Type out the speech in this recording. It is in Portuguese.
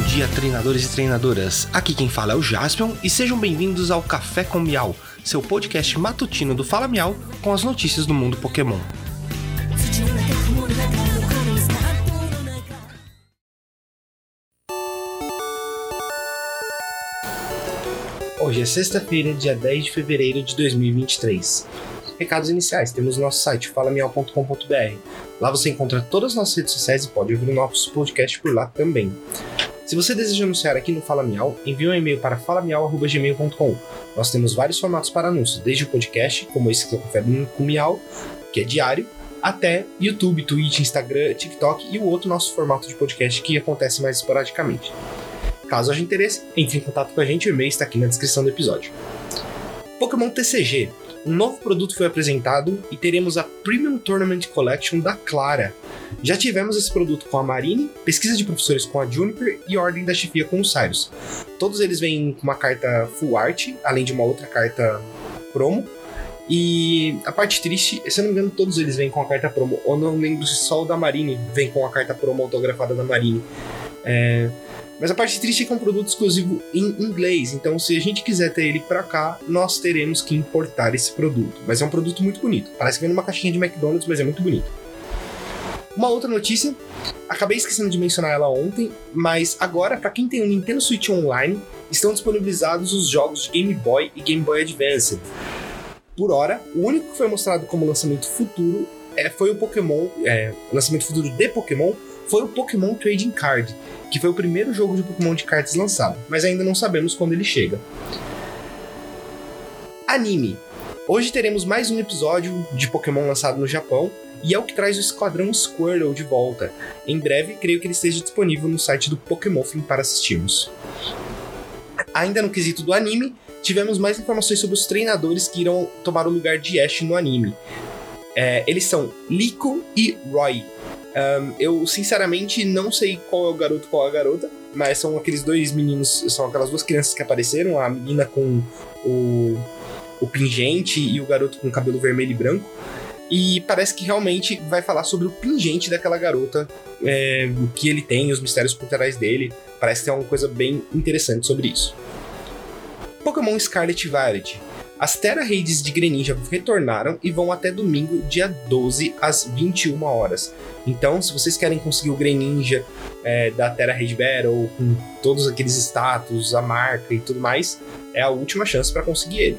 dia, treinadores e treinadoras. Aqui quem fala é o Jaspion e sejam bem-vindos ao Café com Miau, seu podcast matutino do Fala Miau com as notícias do mundo Pokémon. Hoje é sexta-feira, dia 10 de fevereiro de 2023. Recados iniciais: temos nosso site falamial.com.br. Lá você encontra todas as nossas redes sociais e pode ouvir o nosso podcast por lá também. Se você deseja anunciar aqui no Fala Miau, envie um e-mail para falamial.gmail.com. Nós temos vários formatos para anúncios, desde o podcast, como esse que eu confere com Miau, que é diário, até YouTube, Twitch, Instagram, TikTok e o outro nosso formato de podcast que acontece mais esporadicamente. Caso haja interesse, entre em contato com a gente, o e-mail está aqui na descrição do episódio. Pokémon TCG um novo produto foi apresentado e teremos a Premium Tournament Collection da Clara. Já tivemos esse produto com a Marine, pesquisa de professores com a Juniper e Ordem da Chefia com o Cyrus. Todos eles vêm com uma carta full art, além de uma outra carta promo. E a parte triste, se eu não me engano, todos eles vêm com a carta promo. Ou não lembro se só o da Marine vem com a carta promo autografada da Marine. É, mas a parte triste é que é um produto exclusivo em inglês, então se a gente quiser ter ele para cá, nós teremos que importar esse produto. Mas é um produto muito bonito. Parece que vem numa caixinha de McDonald's, mas é muito bonito. Uma outra notícia, acabei esquecendo de mencionar ela ontem, mas agora, para quem tem um Nintendo Switch Online, estão disponibilizados os jogos de Game Boy e Game Boy Advance. Por hora, o único que foi mostrado como lançamento futuro é, foi o Pokémon, é, lançamento futuro de Pokémon, foi o Pokémon Trading Card, que foi o primeiro jogo de Pokémon de cartas lançado, mas ainda não sabemos quando ele chega. Anime. Hoje teremos mais um episódio de Pokémon lançado no Japão e é o que traz o Esquadrão Squirtle de volta. Em breve, creio que ele esteja disponível no site do Pokémon para assistirmos. Ainda no quesito do anime, tivemos mais informações sobre os treinadores que irão tomar o lugar de Ash no anime. É, eles são Liko e Roy, um, eu, sinceramente, não sei qual é o garoto qual é a garota, mas são aqueles dois meninos, são aquelas duas crianças que apareceram, a menina com o, o pingente e o garoto com cabelo vermelho e branco. E parece que realmente vai falar sobre o pingente daquela garota, é, o que ele tem, os mistérios por trás dele. Parece que tem uma coisa bem interessante sobre isso. Pokémon Scarlet Violet. As Terra Raids de Greninja retornaram e vão até domingo, dia 12, às 21 horas. Então, se vocês querem conseguir o Greninja é, da Terra Raid Battle, com todos aqueles status, a marca e tudo mais, é a última chance para conseguir ele.